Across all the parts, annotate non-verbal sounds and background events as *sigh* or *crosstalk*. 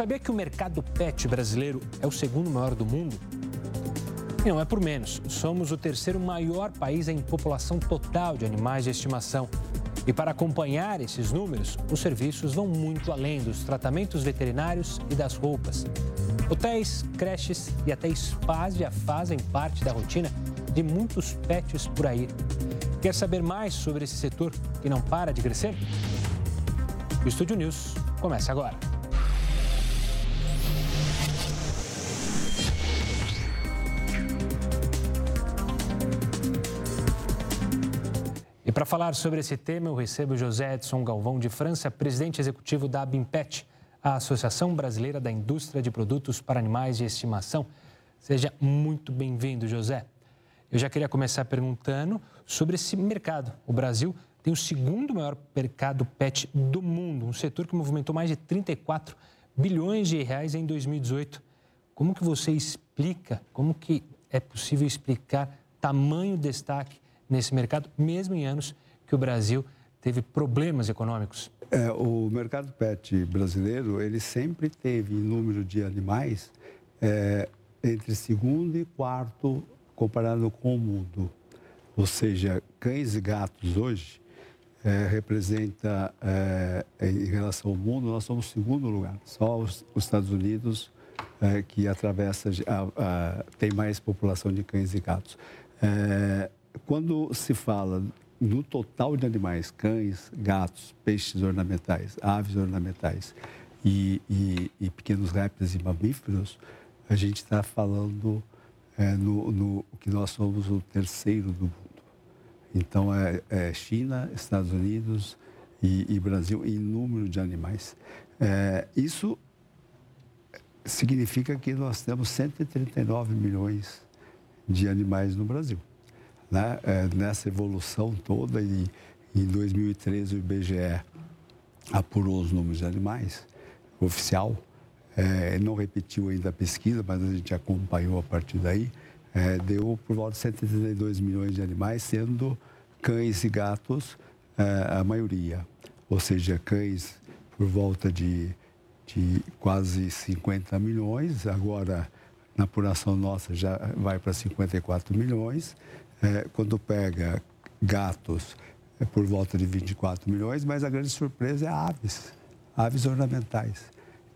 sabia que o mercado pet brasileiro é o segundo maior do mundo? Não é por menos. Somos o terceiro maior país em população total de animais de estimação. E para acompanhar esses números, os serviços vão muito além dos tratamentos veterinários e das roupas. Hotéis, creches e até spas já fazem parte da rotina de muitos pets por aí. Quer saber mais sobre esse setor que não para de crescer? O Estúdio News começa agora. Para falar sobre esse tema, eu recebo José Edson Galvão de França, presidente executivo da Bimpet, a Associação Brasileira da Indústria de Produtos para Animais de Estimação. Seja muito bem-vindo, José. Eu já queria começar perguntando sobre esse mercado. O Brasil tem o segundo maior mercado pet do mundo, um setor que movimentou mais de 34 bilhões de reais em 2018. Como que você explica, como que é possível explicar tamanho destaque nesse mercado, mesmo em anos que o Brasil teve problemas econômicos? É, o mercado pet brasileiro, ele sempre teve em número de animais é, entre segundo e quarto comparado com o mundo. Ou seja, cães e gatos hoje é, representa, é, em relação ao mundo, nós somos o segundo lugar. Só os, os Estados Unidos é, que atravessa, a, a, tem mais população de cães e gatos. Quando se fala no total de animais, cães, gatos, peixes ornamentais, aves ornamentais e, e, e pequenos répteis e mamíferos, a gente está falando é, no, no, que nós somos o terceiro do mundo. Então, é, é China, Estados Unidos e, e, Brasil em número de animais. É, isso significa que nós temos 139 milhões de animais no Brasil. Né? É, nessa evolução toda, e em 2013 o IBGE apurou os números de animais, oficial, é, não repetiu ainda a pesquisa, mas a gente acompanhou a partir daí, é, deu por volta de 132 milhões de animais, sendo cães e gatos é, a maioria. Ou seja, cães por volta de, de quase 50 milhões, agora na apuração nossa já vai para 54 milhões. É, quando pega gatos, é por volta de 24 milhões, mas a grande surpresa é aves, aves ornamentais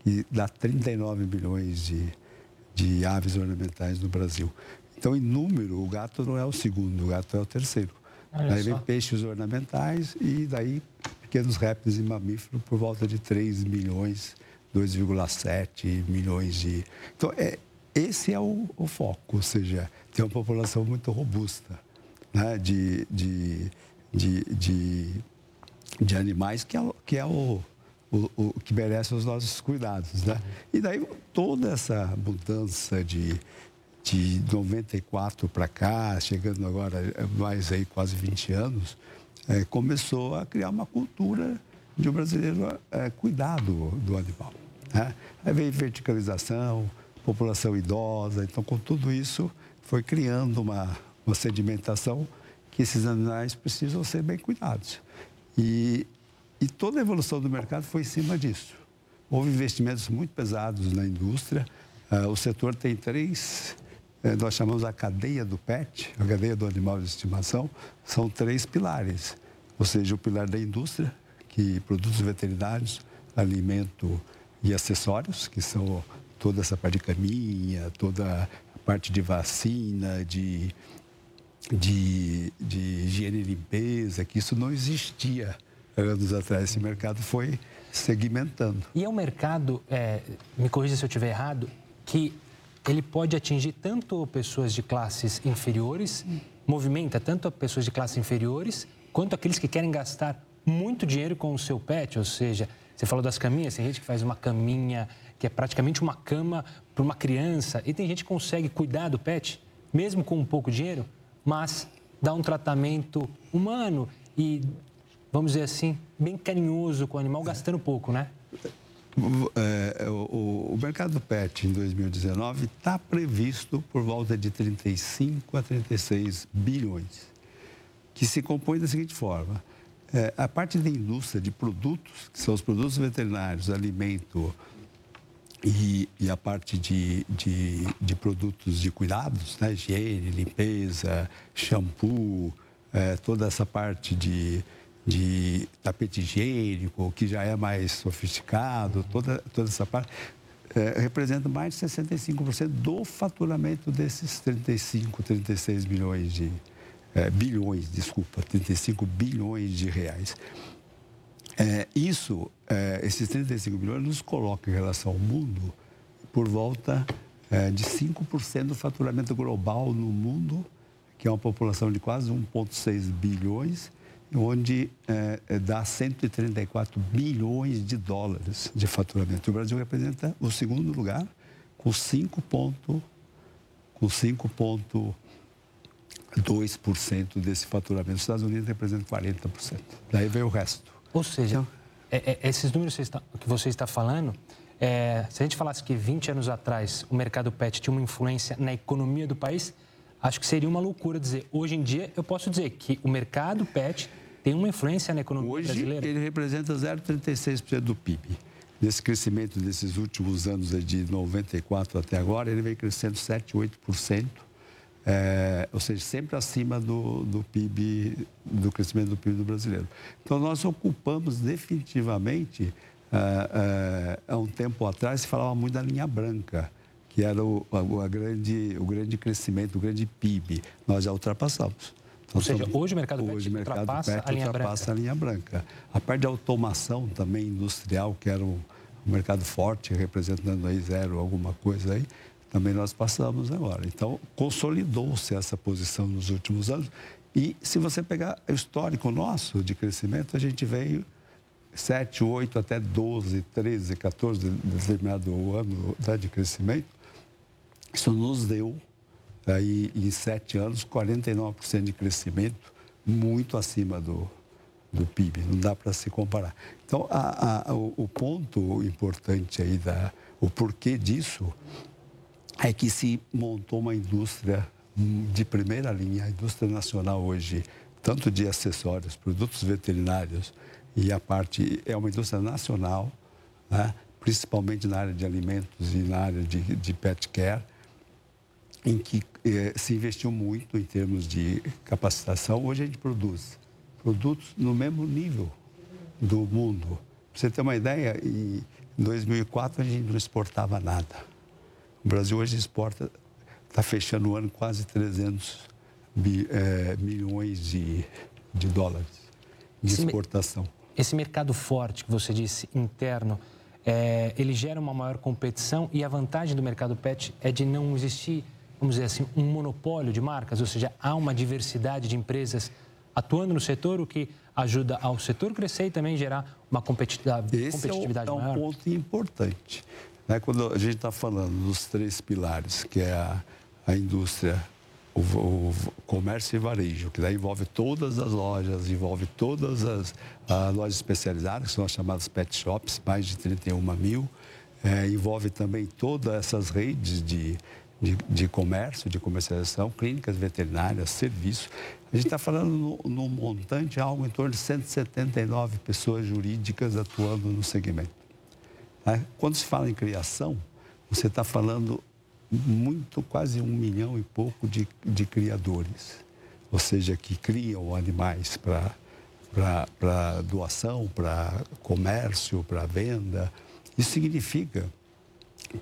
e dá 39 milhões de, de aves ornamentais no Brasil. Então, em número, o gato não é o segundo, o gato é o terceiro. Olha daí só. vem peixes ornamentais e daí pequenos répteis e mamíferos por volta de 3 milhões, 2,7 milhões de. Então, é, esse é o, o, foco, ou seja, tem uma população muito robusta né, de, de, de, de, de animais que é, que é o, o, o, que merece os nossos cuidados, né? E daí toda essa mudança de, de 94 para cá, chegando agora mais aí quase 20 anos, é, começou a criar uma cultura de um brasileiro é, cuidar do, do animal. Né? Aí veio verticalização, população idosa, então com tudo isso foi criando uma, uma sedimentação que esses animais precisam ser bem cuidados. E e toda a evolução do mercado foi em cima disso. Houve investimentos muito pesados na indústria. Uh, o setor tem três, eh, nós chamamos a cadeia do PET, a cadeia do animal de estimação, são três pilares. Ou seja, o pilar da indústria, que produtos veterinários, alimento e acessórios, que são toda essa parte de caminha, toda a parte de vacina, de, de, de higiene e limpeza, que isso não existia anos atrás. Esse mercado foi segmentando. E é um mercado, é, me corrija se eu estiver errado, que ele pode atingir tanto pessoas de classes inferiores, movimenta tanto pessoas de classes inferiores, quanto aqueles que querem gastar muito dinheiro com o seu pet, ou seja, você falou das caminhas, tem gente que faz uma caminha que é praticamente uma cama para uma criança, e tem gente que consegue cuidar do pet, mesmo com um pouco dinheiro, mas dá um tratamento humano e vamos dizer assim, bem carinhoso com o animal, gastando pouco, né? É, o, o, mercado pet em 2019 está previsto por volta de 35 a 36 bilhões, que se compõe da seguinte forma: é, a parte da indústria de produtos, que são os produtos veterinários, alimento e, e, a parte de, de, de, produtos de cuidados, né? higiene, limpeza, shampoo, é, toda essa parte de, de tapete higiênico, que já é mais sofisticado, toda, toda essa parte, é, representa mais de 65% do faturamento desses 35, 36 milhões de, é, bilhões, desculpa, 35 bilhões de reais. É, isso, é, esses 35 bilhões nos coloca em relação ao mundo por volta é, de 5% do faturamento global no mundo, que é uma população de quase 1,6 bilhões, onde é, é dá 134 bilhões de dólares de faturamento. O Brasil representa o segundo lugar com 5 ponto, com 5 ponto 2% desse faturamento. Os Estados Unidos representam 40%. Daí vem o resto. Ou seja, então, é, é, esses números que você está falando, é, se a gente falasse que 20 anos atrás o mercado pet tinha uma influência na economia do país, acho que seria uma loucura dizer. Hoje em dia, eu posso dizer que o mercado pet tem uma influência na economia Hoje, brasileira. Hoje ele representa 0,36% do PIB. Nesse crescimento desses últimos anos, de 94 até agora, ele vem crescendo 7, 8% é, ou seja, sempre acima do, do PIB, do crescimento do PIB do brasileiro. Então, nós ocupamos definitivamente, é, é, há um tempo atrás, se falava muito da linha branca, que era o, a, a grande, o grande crescimento, o grande PIB. Nós já ultrapassamos. Então, Ou seja, hoje o mercado hoje, mercado ultrapassa, pet a, linha ultrapassa a linha branca. A parte de automação também industrial, que era um, um mercado forte, representando aí zero alguma coisa aí, também nós passamos agora. Então, consolidou-se essa posição nos últimos anos. E se você pegar o histórico nosso de crescimento, a gente veio 7, 8, até 12, 13, 14, determinado ano né, de crescimento. Isso nos deu, aí, em sete anos, 49% de crescimento, muito acima do, do PIB. Não dá para se comparar. Então, a, a, o, o ponto importante aí, da, o porquê disso, é que se montou uma indústria de primeira linha, a indústria nacional hoje, tanto de acessórios, produtos veterinários, e a parte é uma indústria nacional, né? principalmente na área de alimentos e na área de, de pet care, em que eh, se investiu muito em termos de capacitação. Hoje a gente produz produtos no mesmo nível do mundo. Para você ter uma ideia, em 2004 a gente não exportava nada. O Brasil hoje exporta, está fechando o ano quase 300 bi, é, milhões de, de dólares de esse exportação. Me, esse mercado forte que você disse, interno, é, ele gera uma maior competição e a vantagem do mercado pet é de não existir, vamos dizer assim, um monopólio de marcas, ou seja, há uma diversidade de empresas atuando no setor, o que ajuda ao setor crescer e também gerar uma competitividade, Esse competitividade é um, é um ponto importante. Né? Quando a gente está falando dos três pilares, que é a, a indústria, o, o, comércio e varejo, que daí envolve todas as lojas, envolve todas as, as lojas especializadas, que são as chamadas pet shops, mais de 31 mil, é, envolve também todas essas redes de, de, de, comércio, de comercialização, clínicas veterinárias, serviços. A gente está falando no montante algo em torno de 179 pessoas jurídicas atuando no segmento. Quando se fala em criação, você está falando muito, quase um milhão e pouco de, de criadores, ou seja, que criam animais para doação, para comércio, para venda. Isso significa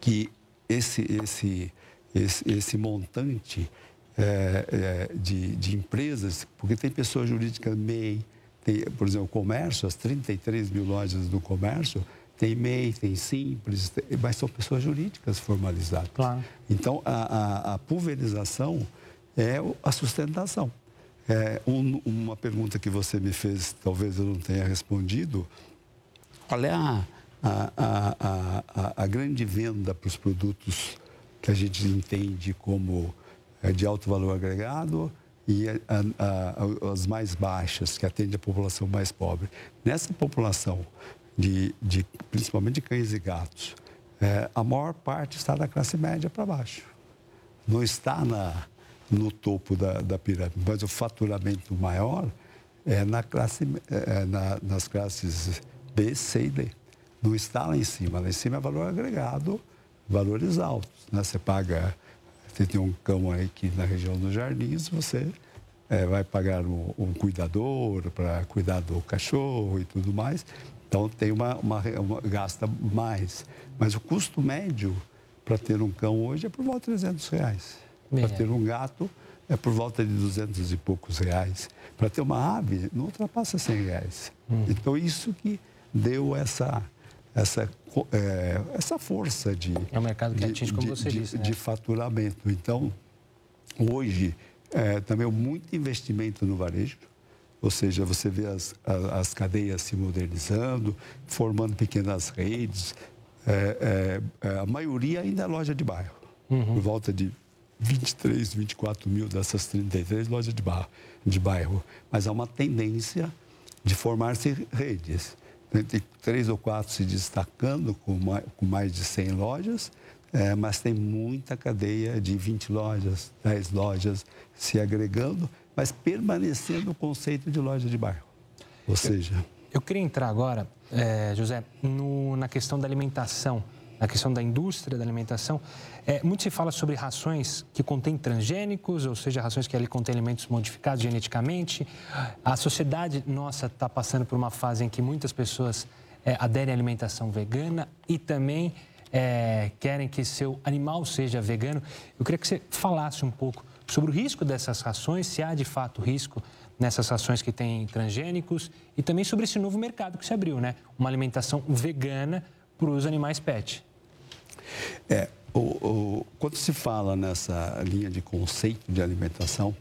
que esse, esse, esse, esse montante é, é, de, de empresas, porque tem pessoa jurídica MEI, tem, por exemplo, o comércio, as 33 mil lojas do comércio, tem MEI, tem Simples, tem, mas são pessoas jurídicas formalizadas. Claro. Então, a, a, a pulverização é a sustentação. É, um, uma pergunta que você me fez, talvez eu não tenha respondido, qual é a, a, a, a grande venda para os produtos que a gente entende como é, de alto valor agregado e as mais baixas, que atende a população mais pobre. Nessa população de, de principalmente de cães e gatos, é, a maior parte está da classe média para baixo. Não está na, no topo da, da pirâmide, mas o faturamento maior é, na classe, é, é na, nas classes B, C e D. Não está lá em cima. Lá em cima é valor agregado, valores altos. Né? Você paga, você tem um cão aí que na região dos jardins, você é, vai pagar um, um cuidador para cuidar do cachorro e tudo mais. Então tem uma, uma, uma, gasta mais. Mas o custo médio para ter um cão hoje é por volta de 300 reais. Para ter um gato é por volta de 200 e poucos reais. Para ter uma ave não ultrapassa 100 reais. Hum. Então isso que deu essa essa é, essa força de é um mercado que atinge como você de, disse né? de faturamento. Então hoje é, também muito investimento no varejo. Ou seja, você vê as, as cadeias se modernizando, formando pequenas redes. É, é, é, a maioria ainda é loja de bairro. Uhum. Por volta de 23, 24 mil dessas 33 lojas de bairro. De bairro. Mas há uma tendência de formar-se redes. Tem três ou quatro se destacando com mais, com mais de 100 lojas é, mas tem muita cadeia de 20 lojas, 10 lojas se agregando, mas permanecendo o conceito de loja de bairro. Ou seja. Eu, eu queria entrar agora, é, José, no, na questão da alimentação, na questão da indústria da alimentação. É, muito se fala sobre rações que contêm transgênicos, ou seja, rações que ali contêm alimentos modificados geneticamente. A sociedade nossa está passando por uma fase em que muitas pessoas é, aderem à alimentação vegana e também é, querem que seu animal seja vegano. Eu queria que você falasse um pouco sobre o risco dessas rações, se há de fato risco nessas rações que têm transgênicos e também sobre esse novo mercado que se abriu, né? Uma alimentação vegana para os animais pet. É, o, o, quando se fala nessa linha de conceito de alimentação,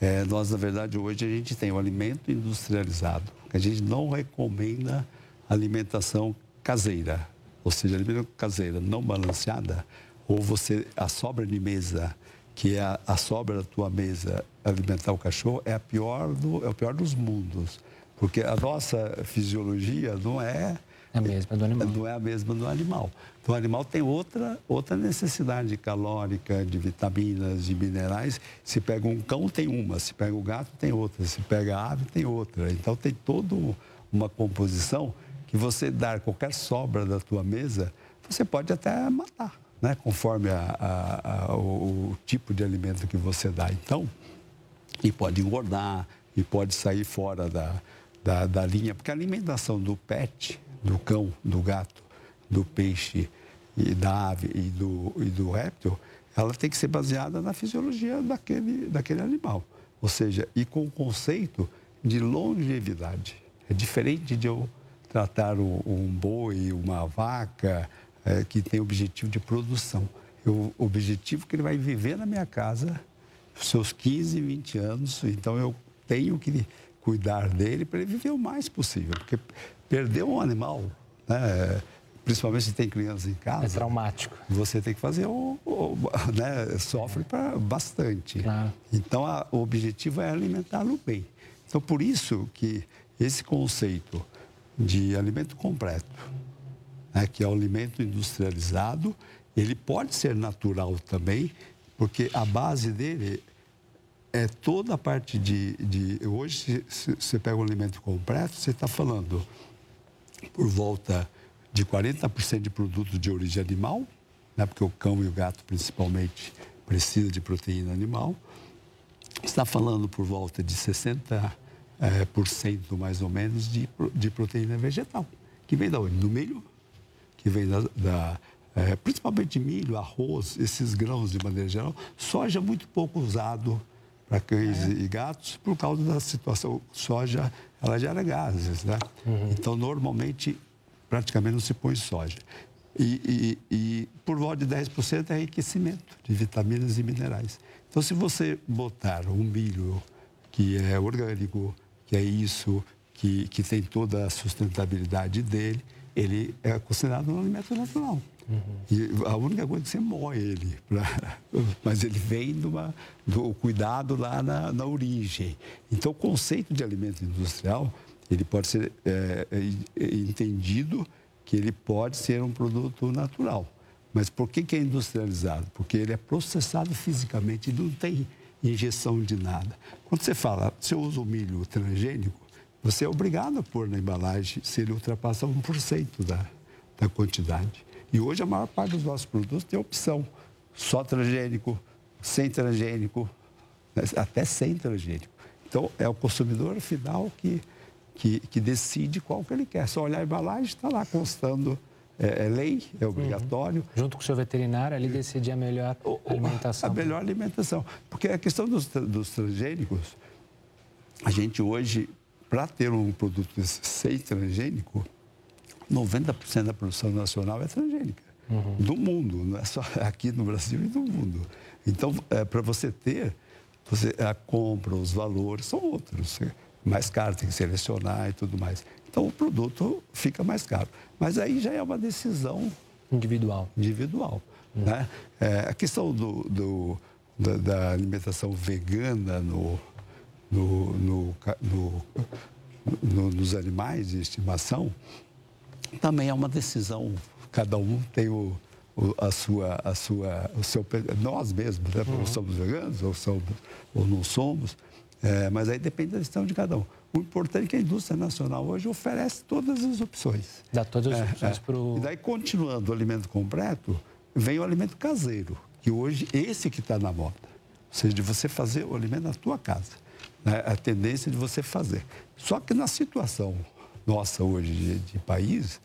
é, nós, na verdade, hoje a gente tem o alimento industrializado, que a gente não recomenda alimentação caseira, ou seja, alimentação caseira não balanceada, ou você, a sobra de mesa, que é a, a sobra da tua mesa alimentar o cachorro, é, a pior do, é o pior dos mundos. Porque a nossa fisiologia não é a mesma do animal. Não é a mesma do animal. Então, o animal tem outra, outra necessidade calórica, de vitaminas, de minerais. Se pega um cão, tem uma. Se pega o um gato, tem outra. Se pega a ave, tem outra. Então, tem toda uma composição que você dar qualquer sobra da tua mesa, você pode até matar, né? conforme a, a, a, o, o, tipo de alimento que você dá. Então, e pode engordar, e pode sair fora da, da, da linha, porque a alimentação do pet, do cão, do gato, do peixe, e da ave e do, e do réptil, ela tem que ser baseada na fisiologia daquele, daquele animal. Ou seja, e com o conceito de longevidade. É diferente de eu tratar um, um boi, uma vaca, é, que tem objetivo de produção. O objetivo é que ele vai viver na minha casa, seus 15, 20 anos, então eu tenho que cuidar dele para ele viver o mais possível. Porque perder um animal, né, principalmente se tem crianças em casa. É traumático. Você tem que fazer o. o *laughs* né, sofre pra, bastante. Claro. Então, a, o objetivo é alimentá-lo bem. Então, por isso que esse conceito de alimento completo, né, que é o alimento industrializado, ele pode ser natural também, porque a base dele é toda a parte de. de hoje, se você pega o alimento completo, você está falando por volta de 40% de produtos de origem animal, né, porque o cão e o gato, principalmente, precisam de proteína animal. Está falando por volta de 60% é, por cento mais ou menos de, de proteína vegetal, que vem da onde? Do milho, que vem da, da é, principalmente milho, arroz, esses grãos de maneira geral. Soja muito pouco usado para cães é. e gatos por causa da situação. Soja, ela gera gases, né? Uhum. Então, normalmente, praticamente não se põe soja. E, e, e por volta de 10% é enriquecimento de vitaminas e minerais. Então, se você botar um milho que é orgânico, que é isso, que, que tem toda a sustentabilidade dele, ele é considerado um alimento natural. Uhum. E a única coisa é que você moe ele, pra, *laughs* mas ele vem do cuidado lá na, na, origem. Então, o conceito de alimento industrial, ele pode ser é, é, entendido que ele pode ser um produto natural. Mas por que, que é industrializado? Porque ele é processado fisicamente não tem injeção de nada. Quando você fala, se eu uso o milho transgênico, você é obrigado a pôr na embalagem se ele ultrapassa 1% da, da quantidade. E hoje a maior parte dos nossos produtos tem opção só transgênico, sem transgênico, né, até sem transgênico. Então, é o consumidor final que, que, que decide qual que ele quer. Só olhar a embalagem, está lá constando é, é, lei, é obrigatório. Uhum. Junto com o seu veterinário, ali decidir a melhor alimentação. A melhor alimentação. Porque a questão dos, dos transgênicos, a gente hoje, para ter um produto sem transgênico, 90% da produção nacional é transgênica. Uhum. Do mundo, não é só *laughs* aqui no Brasil e do mundo. Então, é, para você ter, você, a compra, os valores são outros. Mais caro, tem que selecionar e tudo mais. Então, o produto fica mais caro. Mas aí já é uma decisão individual. Individual. Uhum. Né? É, a questão do, do da, da, alimentação vegana no, no, no, no, nos animais de estimação também é uma decisão. Cada um tem o, o, a sua, a sua, o seu, nós mesmos, né? Uhum. somos veganos ou, somos, ou não somos, é, mas aí depende da decisão de cada um. O importante é que a indústria nacional hoje oferece todas as opções. Dá todas as é, opções é, para o. E daí, continuando o alimento completo, vem o alimento caseiro, que hoje esse que está na moda. Ou seja, de você fazer o alimento na tua casa. Né? A tendência de você fazer. Só que na situação nossa hoje de, de país,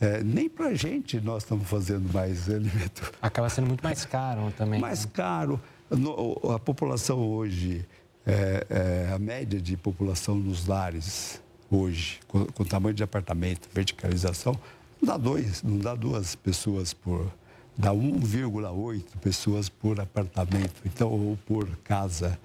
é, nem para a gente nós estamos fazendo mais *laughs* alimento. Acaba sendo muito mais caro também. Mais né? caro. No, a população hoje, é, é, a média de população nos lares hoje, com, com tamanho de apartamento, verticalização, não dá dois, não dá duas pessoas por. dá 1,8 pessoas por apartamento, então, ou por casa.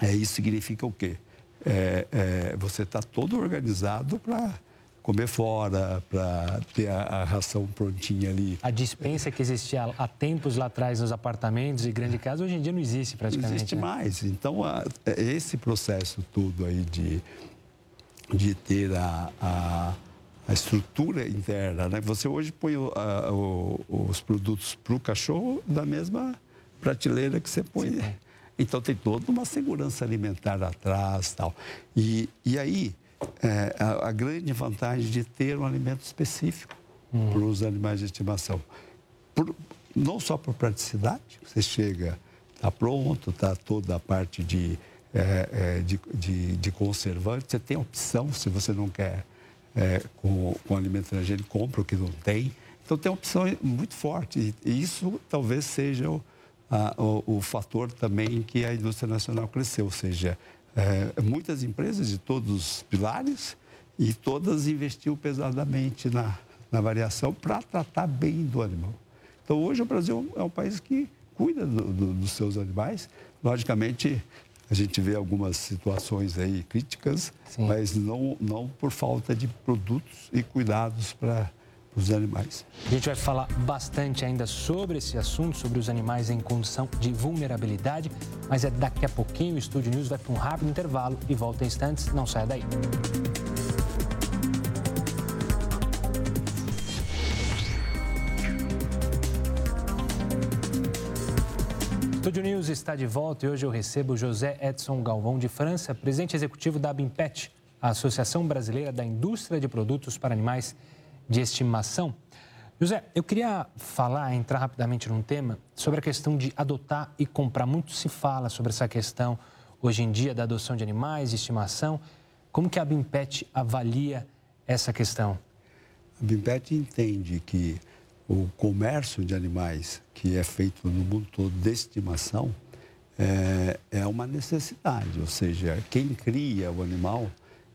É, isso significa o quê? É, é, você está todo organizado para comer fora, para ter a, a, ração prontinha ali. A dispensa que existia há tempos lá atrás nos apartamentos e grande casa, hoje em dia não existe praticamente. Não existe né? mais. Então, a, esse processo todo aí de, de ter a, a, a estrutura interna, né? Você hoje põe o, o, os produtos para o cachorro da mesma prateleira que você põe... Sim. Então tem toda uma segurança alimentar atrás tal. E, e aí, é, a, a, grande vantagem de ter um alimento específico hum. para os animais de estimação. Por, não só por praticidade, você chega, está pronto, está toda a parte de, é, é, de, de, de, conservante, você tem opção, se você não quer é, com, com alimento transgênico, compra o que não tem. Então tem opção muito forte. E isso talvez seja o a, o, o, fator também que a indústria nacional cresceu, ou seja, é, muitas empresas de todos os pilares e todas investiu pesadamente na, na variação para tratar bem do animal. Então, hoje o Brasil é um país que cuida do, do, dos seus animais. Logicamente, a gente vê algumas situações aí críticas, Sim. mas não, não por falta de produtos e cuidados para os animais. A gente vai falar bastante ainda sobre esse assunto, sobre os animais em condição de vulnerabilidade, mas é daqui a pouquinho o Estúdio News vai para um rápido intervalo e volta em instantes. Não saia daí. Estúdio News está de volta e hoje eu recebo José Edson Galvão de França, presidente executivo da BIMPET, a Associação Brasileira da Indústria de Produtos para Animais de estimação. José, eu queria falar, entrar rapidamente num tema sobre a questão de adotar e comprar. Muito se fala sobre essa questão hoje em dia da adoção de animais, de estimação. Como que a Bimpet avalia essa questão? A Bimpet entende que o comércio de animais que é feito no mundo todo de estimação é, é uma necessidade, ou seja, quem cria o animal,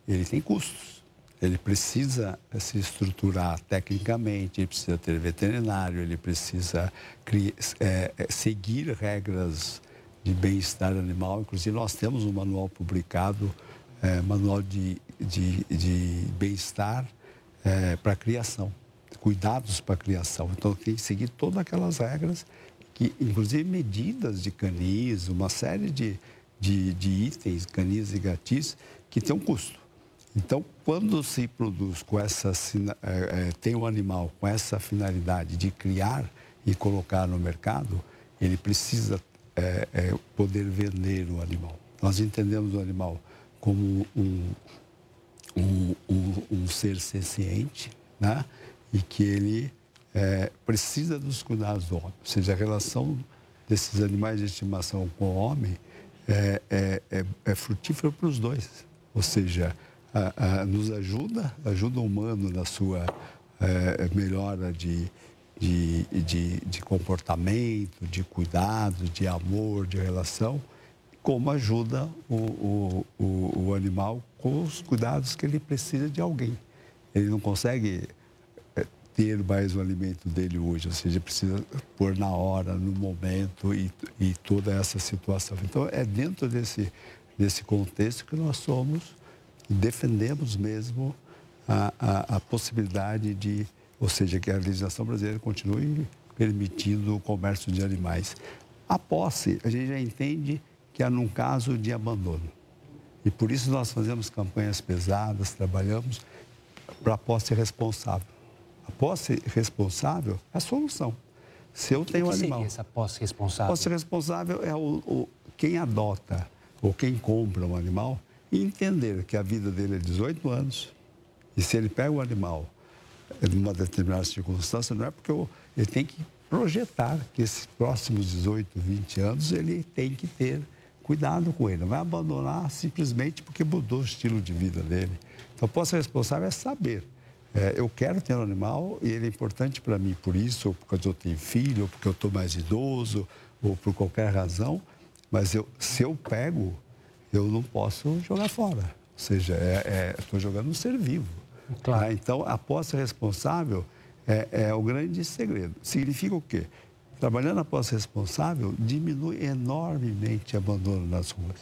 ele tem custos ele precisa se estruturar tecnicamente, ele precisa ter veterinário, ele precisa é, é, seguir regras de bem-estar animal. Inclusive, nós temos um manual publicado, é, manual de, de, de bem-estar é, para criação, cuidados para criação. Então, tem que seguir todas aquelas regras, que, inclusive medidas de canis, uma série de, de, de itens, canis e gatis, que tem um custo. Então, quando se produz com essa, é, é, tem um animal com essa finalidade de criar e colocar no mercado, ele precisa é, é, poder vender o animal. Nós entendemos o animal como um, um, um, um ser senciente, né? E que ele é, precisa dos cuidados do homem. Ou seja, a relação desses animais de estimação com o homem é, é, é, é frutífera para os dois. Ou seja, a, a, nos ajuda, ajuda o humano na sua é, melhora de, de, de, de, comportamento, de cuidado, de amor, de relação, como ajuda o, o, o, o animal com os cuidados que ele precisa de alguém. Ele não consegue é, ter mais o alimento dele hoje, ou seja, precisa pôr na hora, no momento e, e toda essa situação. Então, é dentro desse, desse contexto que nós somos e defendemos mesmo a, a, a possibilidade de, ou seja, que a legislação brasileira continue permitindo o comércio de animais. A posse, a gente já entende que é num caso de abandono. E por isso nós fazemos campanhas pesadas, trabalhamos para a posse responsável. A posse responsável é a solução. Se eu tenho o que um animal. Seria essa posse responsável? Posse responsável é o, o, quem adota ou quem compra um animal e entender que a vida dele é 18 anos e se ele pega o animal em uma determinada circunstância, não é porque eu, ele tem que projetar que esses próximos 18, 20 anos ele tem que ter cuidado com ele. Não vai abandonar simplesmente porque mudou o estilo de vida dele. Então, posso ser responsável é saber. É, eu quero ter um animal e ele é importante para mim por isso, ou porque eu tenho filho, ou porque eu estou mais idoso, ou por qualquer razão. Mas eu, se eu pego, eu não posso jogar fora. Ou seja, estou é, é, jogando um ser vivo. Claro. Né? Então, a posse responsável é, é o grande segredo. Significa o quê? Trabalhando a posse responsável, diminui enormemente o abandono nas ruas.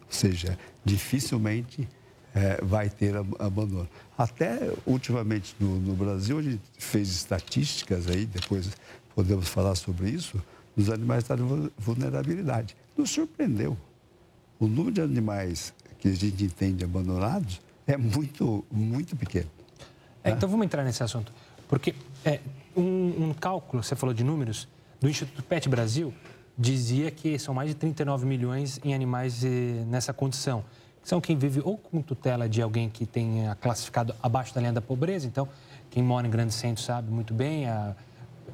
Ou seja, dificilmente é, vai ter abandono. Até ultimamente no, no, Brasil, a gente fez estatísticas aí, depois podemos falar sobre isso, dos animais de vulnerabilidade. Nos surpreendeu. O número de animais que a gente entende abandonados é muito, muito pequeno. É, né? Então vamos entrar nesse assunto. Porque é, um, um cálculo, você falou de números, do Instituto Pet Brasil dizia que são mais de 39 milhões em animais eh, nessa condição. São quem vive ou com tutela de alguém que tenha classificado abaixo da linha da pobreza, então quem mora em grandes centros sabe muito bem, a,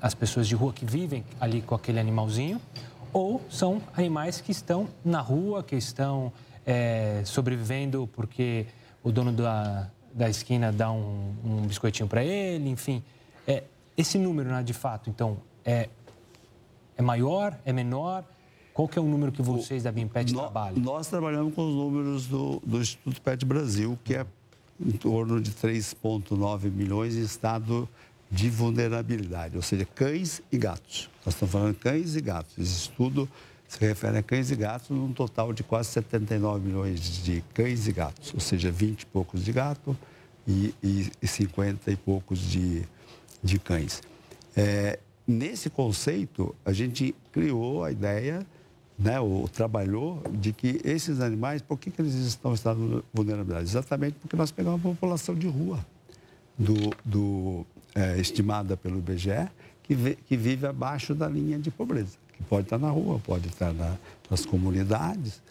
as pessoas de rua que vivem ali com aquele animalzinho, ou são animais que estão na rua, que estão é, sobrevivendo porque o dono da, da esquina dá um, um biscoitinho para ele, enfim. É, esse número, né, de fato, então, é é maior? É menor? Qual que é o número que vocês da BIMPET no, trabalham? Nós trabalhamos com os números do, do Instituto PET Brasil, que é em torno de 3,9 milhões em estado de vulnerabilidade, ou seja, cães e gatos. Nós estamos falando de cães e gatos. Esse estudo se refere a cães e gatos num total de quase 79 milhões de cães e gatos, ou seja, 20 e poucos de gato e, e, e 50 e poucos de, de cães. É, nesse conceito, a gente criou a ideia, né, ou trabalhou, de que esses animais, por que, que eles estão em estado de vulnerabilidade? Exatamente porque nós pegamos a população de rua, do, do é, estimada pelo IBGE, que, vê, que vive abaixo da linha de pobreza, que pode estar na rua, pode estar na, nas comunidades.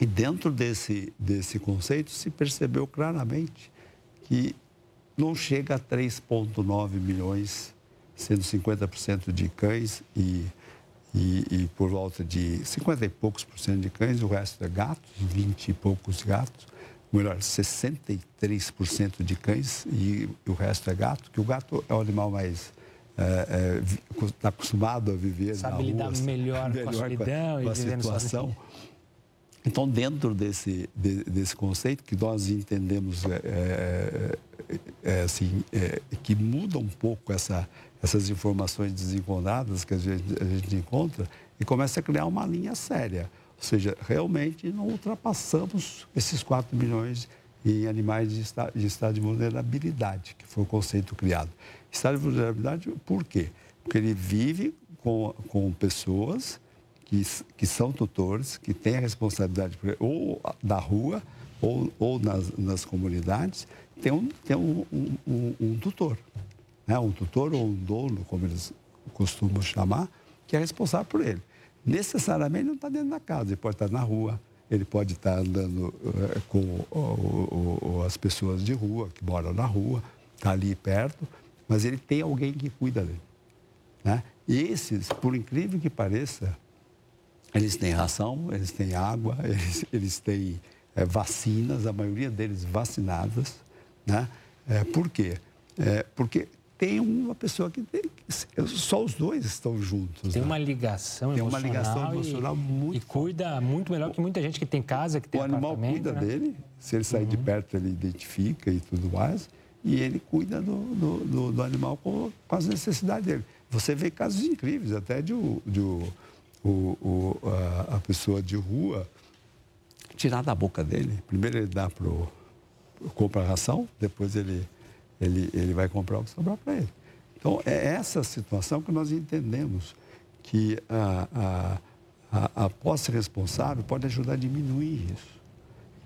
E dentro desse, desse conceito se percebeu claramente que não chega a 3,9 milhões sendo 50% de cães e, e, e, por volta de 50 e poucos por cento de cães, o resto é gatos, 20 e poucos gatos, melhor, 63% de cães e o resto é gato, que o gato é o animal mais está é, é, acostumado a viver Sabe na lidar rua, melhor, melhor com a solidão com a, com a situação. Então, dentro desse, de, desse conceito que nós entendemos é, é, é, é assim, que muda um pouco essa, essas informações desencontradas que a gente, a gente encontra e começa a criar uma linha séria. Ou seja, realmente não ultrapassamos esses 4 milhões em animais de estado, de estado de vulnerabilidade, que foi o conceito criado. Estado de vulnerabilidade, por quê? Porque ele vive com, com pessoas que, que são tutores, que têm a responsabilidade ou da rua ou, ou nas, nas comunidades, tem um, tem um, um, um, tutor né, um tutor ou um dono, como eles costumam chamar, que é responsável por ele. Necessariamente não está dentro da casa, ele pode estar na rua, ele pode estar andando uh, com as pessoas de rua, que moram na rua, está ali perto, mas ele tem alguém que cuida dele. Né? E esses, por incrível que pareça, eles têm ração, eles têm água, *laughs* eles, eles têm é, vacinas, a maioria deles vacinadas. Né? É, por quê? É, porque tem uma pessoa que tem, só os dois estão juntos. Tem né? uma ligação tem emocional. Tem uma ligação emocional e, muito. E cuida muito melhor que muita gente que tem casa, que tem O animal cuida né? dele, se ele sair uhum. de perto, ele identifica e tudo mais, e ele cuida do, do, do, do animal com, com, as necessidades dele. Você vê casos incríveis, até de, de o, o, a, a pessoa de rua tirar da boca dele. Primeiro ele dá pro compra a ração, depois ele, ele, ele vai comprar o que sobrar para ele. Então, é essa situação que nós entendemos que a, a, a, a posse responsável pode ajudar a diminuir isso.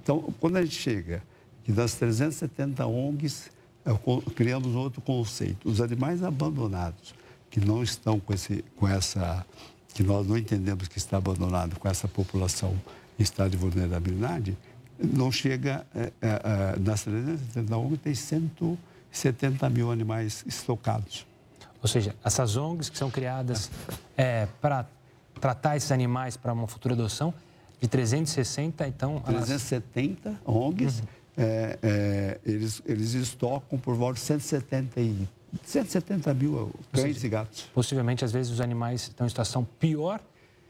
Então, quando a gente chega que das 370 ONGs, é, criamos outro conceito. Os animais abandonados, que não estão com, esse, com essa, que nós não entendemos que está abandonado com essa população em estado de vulnerabilidade, não chega, é, é, é nas 370 ONGs tem 170 mil animais estocados. Ou seja, essas ONGs que são criadas é, para tratar esses animais para uma futura adoção, de 360, então... 370 elas... ONGs, uhum. é, é, eles, eles estocam por volta de 170 e 170 mil cães e gatos. Possivelmente, às vezes, os animais estão em situação pior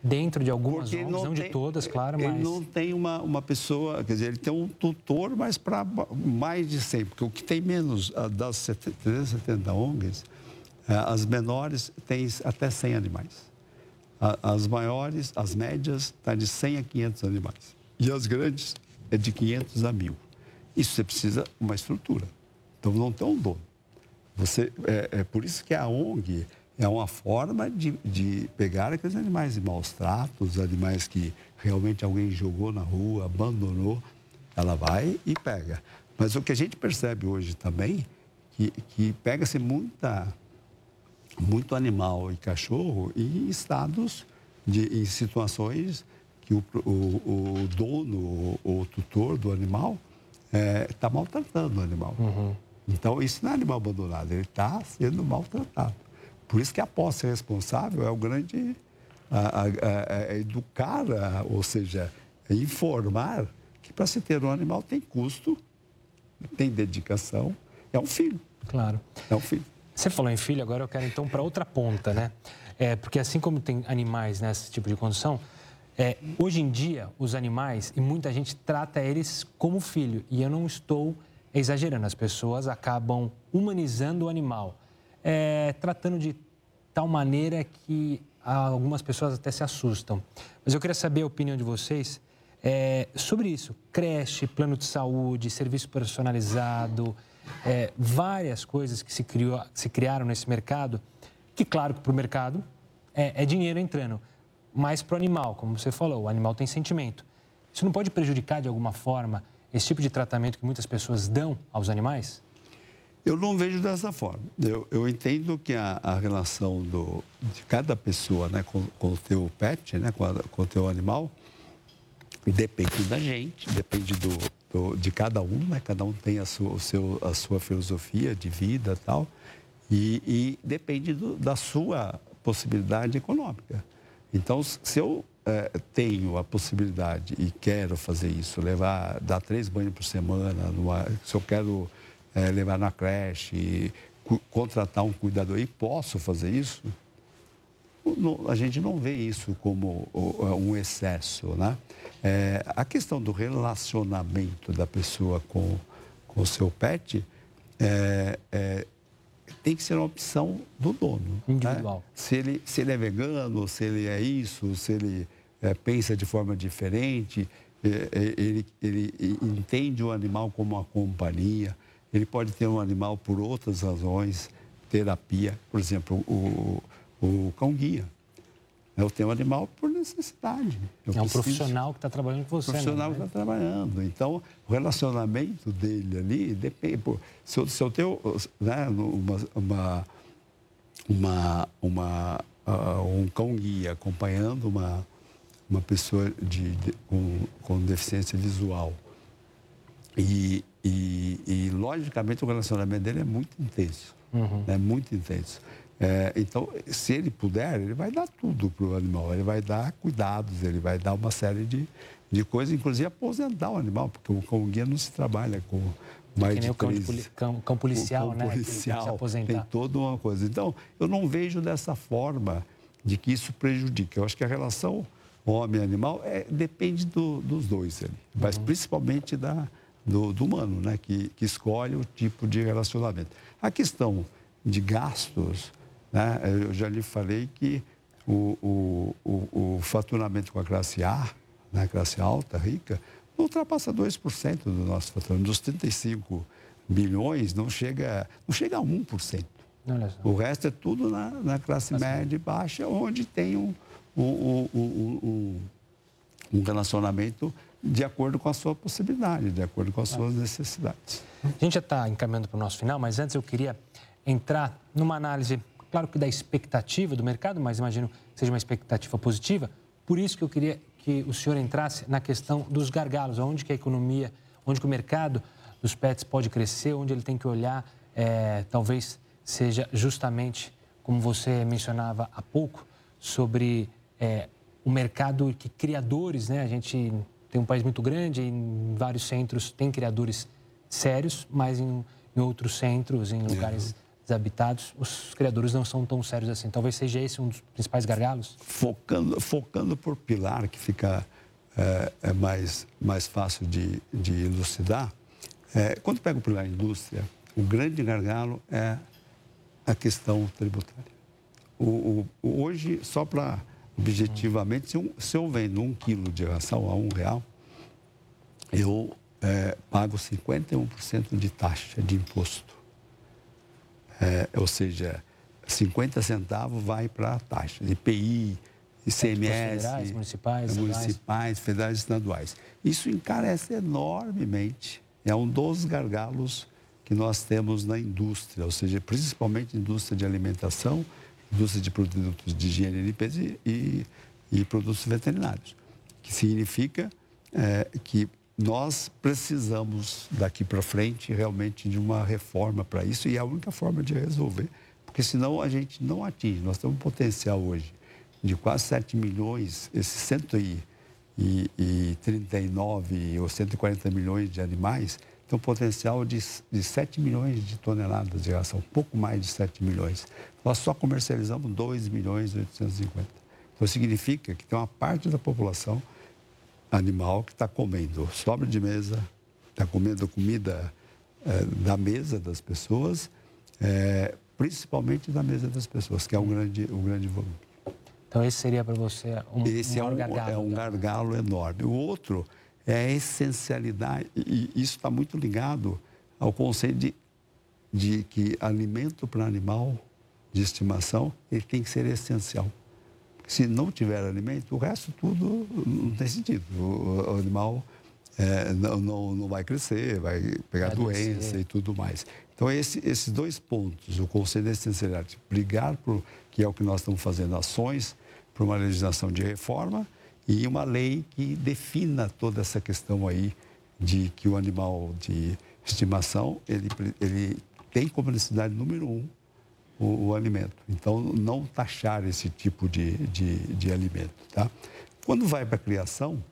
dentro de algumas ONGs, não, não tem, de todas, claro, ele mas... Ele não tem uma, uma pessoa, quer dizer, ele tem um tutor, mas para mais de 100, porque o que tem menos das 370 ONGs, ah, as menores têm até 100 animais. As maiores, as médias, está de 100 a 500 animais. E as grandes é de 500 a 1.000. Isso você precisa uma estrutura. Então não tem um dono. Você, é, é por isso que a ONG é uma forma de, de pegar aqueles animais de maus tratos, animais que realmente alguém jogou na rua, abandonou, ela vai e pega. Mas o que a gente percebe hoje também, que, que pega-se muita, muito animal e cachorro em estados, de, em situações que o, o, o dono ou o tutor do animal está é, tá maltratando o animal. Uhum. Então, isso não é animal abandonado, ele está sendo maltratado. Por isso que a posse responsável é o grande a, a, a, a educar, ou seja, informar que para se ter um animal tem custo, tem dedicação, é um filho. Claro. É um filho. Você falou em filho, agora eu quero então para outra ponta, né? É, porque assim como tem animais nesse tipo de condição, é, hoje em dia os animais, e muita gente trata eles como filho, e eu não estou exagerando, as pessoas acabam humanizando o animal é, tratando de tal maneira que algumas pessoas até se assustam. Mas eu queria saber a opinião de vocês é, sobre isso. Creche, plano de saúde, serviço personalizado, é, várias coisas que se, criou, se criaram nesse mercado, que claro que para o mercado é, é dinheiro entrando, mas para o animal, como você falou, o animal tem sentimento. Isso não pode prejudicar de alguma forma esse tipo de tratamento que muitas pessoas dão aos animais? Eu não vejo dessa forma. Eu, eu entendo que a, a relação do, de cada pessoa né, com, o teu pet, né, com, a, com o teu animal, depende da gente, depende do, do, de cada um, né? Cada um tem a sua, o seu, a sua filosofia de vida tal. E, e depende do, da sua possibilidade econômica. Então, se eu é, tenho a possibilidade e quero fazer isso, levar, dar três banhos por semana, numa, se eu quero é, levar na creche, contratar um cuidador e posso fazer isso, a gente não vê isso como um excesso, né? É, a questão do relacionamento da pessoa com, com o seu pet é, é, tem que ser uma opção do dono. Né? Individual. Né? Se, ele, se ele é vegano, se ele é isso, se ele é, pensa de forma diferente, é, é, ele, ele entende o animal como uma companhia. Ele pode ter um animal por outras razões, terapia, por exemplo, o, o cão-guia. Eu tenho um animal por necessidade. Eu é um preciso... profissional que está trabalhando com você. Né? Profissional que está trabalhando. Então, o relacionamento dele ali depende. Pô, se, eu, se eu tenho né, uma, uma, uma, uma uh, um cão-guia acompanhando uma, uma pessoa de, de, com, com deficiência visual e, e, e, logicamente, o relacionamento dele é muito intenso. uhum. né? muito intenso. É, então, se ele puder, ele vai dar tudo para o animal. Ele vai dar cuidados, ele vai dar uma série de, de coisas, inclusive aposentar o animal, porque o cão guia não se trabalha com mais que nem de o cão, de cão, cão policial, o cão né? Policial, tem, tem toda uma coisa. Então, eu não vejo dessa forma de que isso prejudique. Eu acho que a relação homem-animal é, depende do, dos dois, ali, mas uhum. principalmente da, do, do, humano, né? Que, que escolhe o tipo de relacionamento. A questão de gastos, né? eu já lhe falei que o, o, o, o faturamento com a classe A, né? classe alta, rica, não ultrapassa 2% do nosso faturamento. Dos 35 bilhões, não chega, não chega a 1%. O resto é tudo na, na classe média e baixa, onde tem um, um, um, um, relacionamento de acordo com a sua possibilidade, de acordo com as suas necessidades. A gente já está encaminhando para o nosso final, mas antes eu queria entrar numa análise, claro que da expectativa do mercado, mas imagino que seja uma expectativa positiva. Por isso que eu queria que o senhor entrasse na questão dos gargalos, onde que a economia, onde que o mercado dos pets pode crescer, onde ele tem que olhar, é, talvez seja justamente, como você mencionava há pouco, sobre é, o mercado que criadores, né? A gente tem um país muito grande, em vários centros tem criadores sérios, mas em, em outros centros, em lugares desabitados, os criadores não são tão sérios assim. Talvez seja esse um dos principais gargalos? Focando, focando por pilar, que fica é, é mais, mais fácil de, de elucidar, é, quando pega o pilar indústria, o grande gargalo é a questão tributária. O, o, hoje, só para objetivamente, se, um, se, eu vendo um quilo de ração a um real, eu é, pago 51% de taxa de imposto. É, ou seja, 50 centavos vai para a taxa, IPI, ICMS, federais, municipais, municipais federais e estaduais. Isso encarece enormemente. É um dos gargalos que nós temos na indústria, ou seja, principalmente indústria de alimentação, indústria de produtos de higiene e limpeza e, e produtos veterinários, que significa é, que nós precisamos daqui para frente realmente de uma reforma para isso e é a única forma de resolver, porque senão a gente não atinge. Nós temos um potencial hoje de quase 7 milhões, esses 139 ou 140 milhões de animais tem um potencial de, de 7 milhões de toneladas de ração, um pouco mais de 7 milhões. Nós só comercializamos 2 milhões e 850. Então significa que tem uma parte da população animal que está comendo sobra de mesa, está comendo comida é, da mesa das pessoas, é, principalmente da mesa das pessoas, que é um grande, um grande volume. Então esse seria para você um, esse um é um, gargalo. É um gargalo enorme. O outro é a essencialidade, e isso está muito ligado ao conceito de, de que alimento para animal de estimação ele tem que ser essencial. Se não tiver alimento, o resto tudo não tem sentido. O, o animal é, não, não, não, vai crescer, vai pegar vai doença e tudo mais. Então, esse, esses dois pontos, o conceito de essencialidade, brigar por, que é o que nós estamos fazendo, ações para uma legislação de reforma e uma lei que defina toda essa questão aí de que o animal de estimação, ele, ele tem como necessidade número um o, o alimento. Então, não taxar esse tipo de, de, de alimento. Tá? Quando vai para a criação,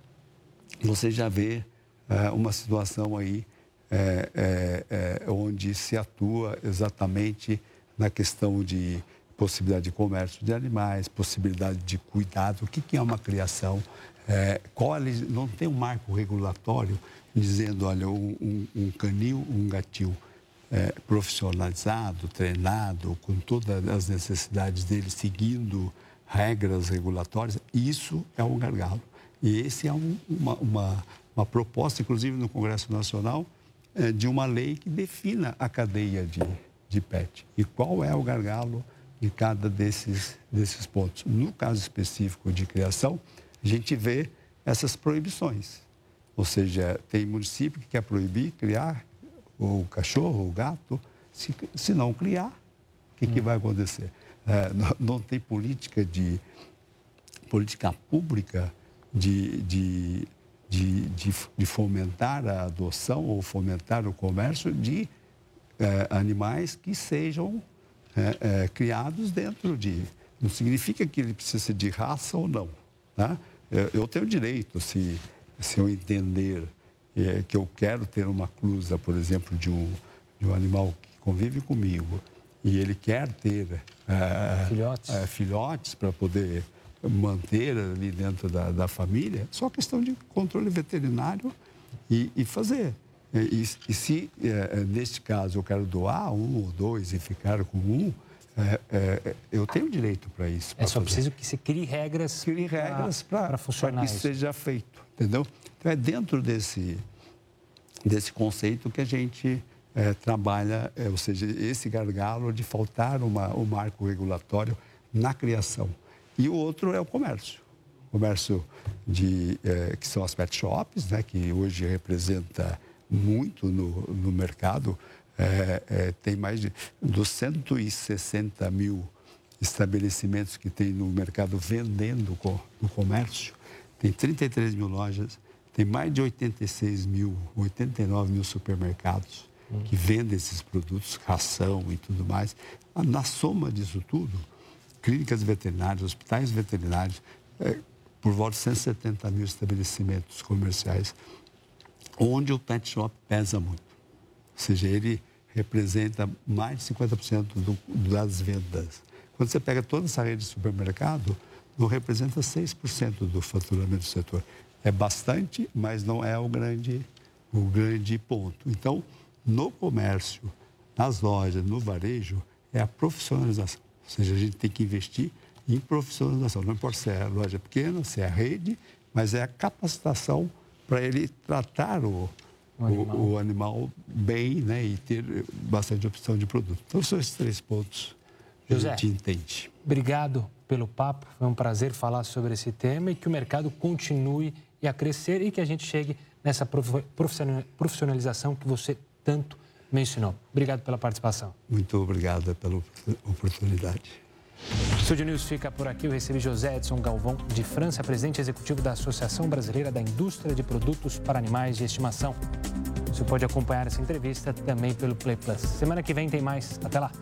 você já vê é, uma situação aí é, é, é, onde se atua exatamente na questão de possibilidade de comércio de animais, possibilidade de cuidado, o que, que é uma criação, é, qual, não tem um marco regulatório dizendo, olha, um, um, canil, um gatil é, profissionalizado, treinado, com todas as necessidades dele, seguindo regras regulatórias, isso é um gargalo. E esse é um, uma, uma, uma, proposta, inclusive no Congresso Nacional, é, de uma lei que defina a cadeia de, de PET. E qual é o gargalo em cada desses, desses pontos. No caso específico de criação, a gente vê essas proibições. Ou seja, tem município que quer proibir criar o cachorro, o gato, se, se não criar, o que, que vai acontecer? É, não, não, tem política de política pública de, de, de, de, de fomentar a adoção ou fomentar o comércio de é, animais que sejam é, é, criados dentro de. Não significa que ele precisa ser de raça ou não. Tá? Eu, eu tenho direito, se, se eu entender é, que eu quero ter uma cruza, por exemplo, de um, de um animal que convive comigo e ele quer ter é, filhotes, é, filhotes para poder manter ali dentro da, da família, só questão de controle veterinário e, e fazer. E, e se, é, neste caso, eu quero doar um ou dois e ficar com um, é, é, eu tenho direito para isso. É só fazer. preciso que se crie regras, crie regras para funcionar. Para que isso seja feito, entendeu? Então, é dentro desse, desse conceito que a gente é, trabalha, é, ou seja, esse gargalo de faltar uma, um marco regulatório na criação. E o outro é o comércio. O comércio de, é, que são as pet shops, né, que hoje representa muito no, no mercado. É, é, tem mais de dos 160 mil estabelecimentos que tem no mercado vendendo no comércio, tem 33 mil lojas, tem mais de 86 mil, 89 mil supermercados hum. que vendem esses produtos, ração e tudo mais. Na soma disso tudo, clínicas veterinárias, hospitais veterinários, é, por volta de 170 mil estabelecimentos comerciais, onde o pet shop pesa muito. Ou seja, ele representa mais de 50% do, das vendas. Quando você pega toda essa rede de supermercado, não representa 6% do faturamento do setor. É bastante, mas não é o grande, o grande ponto. Então, no comércio, nas lojas, no varejo, é a profissionalização. Ou seja, a gente tem que investir em profissionalização. Não importa se é loja pequena, se é rede, mas é a capacitação para ele tratar o, o, animal. O, o animal. bem né, e ter bastante opção de produto. Então, são esses três pontos que José, a gente entende. Obrigado pelo papo. Foi um prazer falar sobre esse tema e que o mercado continue a crescer e que a gente chegue nessa profissionalização que você tanto mencionou. Obrigado pela participação. Muito obrigado pela oportunidade. Estúdio News fica por aqui. Eu recebi José Edson Galvão, de França, presidente executivo da Associação Brasileira da Indústria de Produtos para Animais de Estimação. Você pode acompanhar essa entrevista também pelo Play Plus. Semana que vem tem mais. Até lá.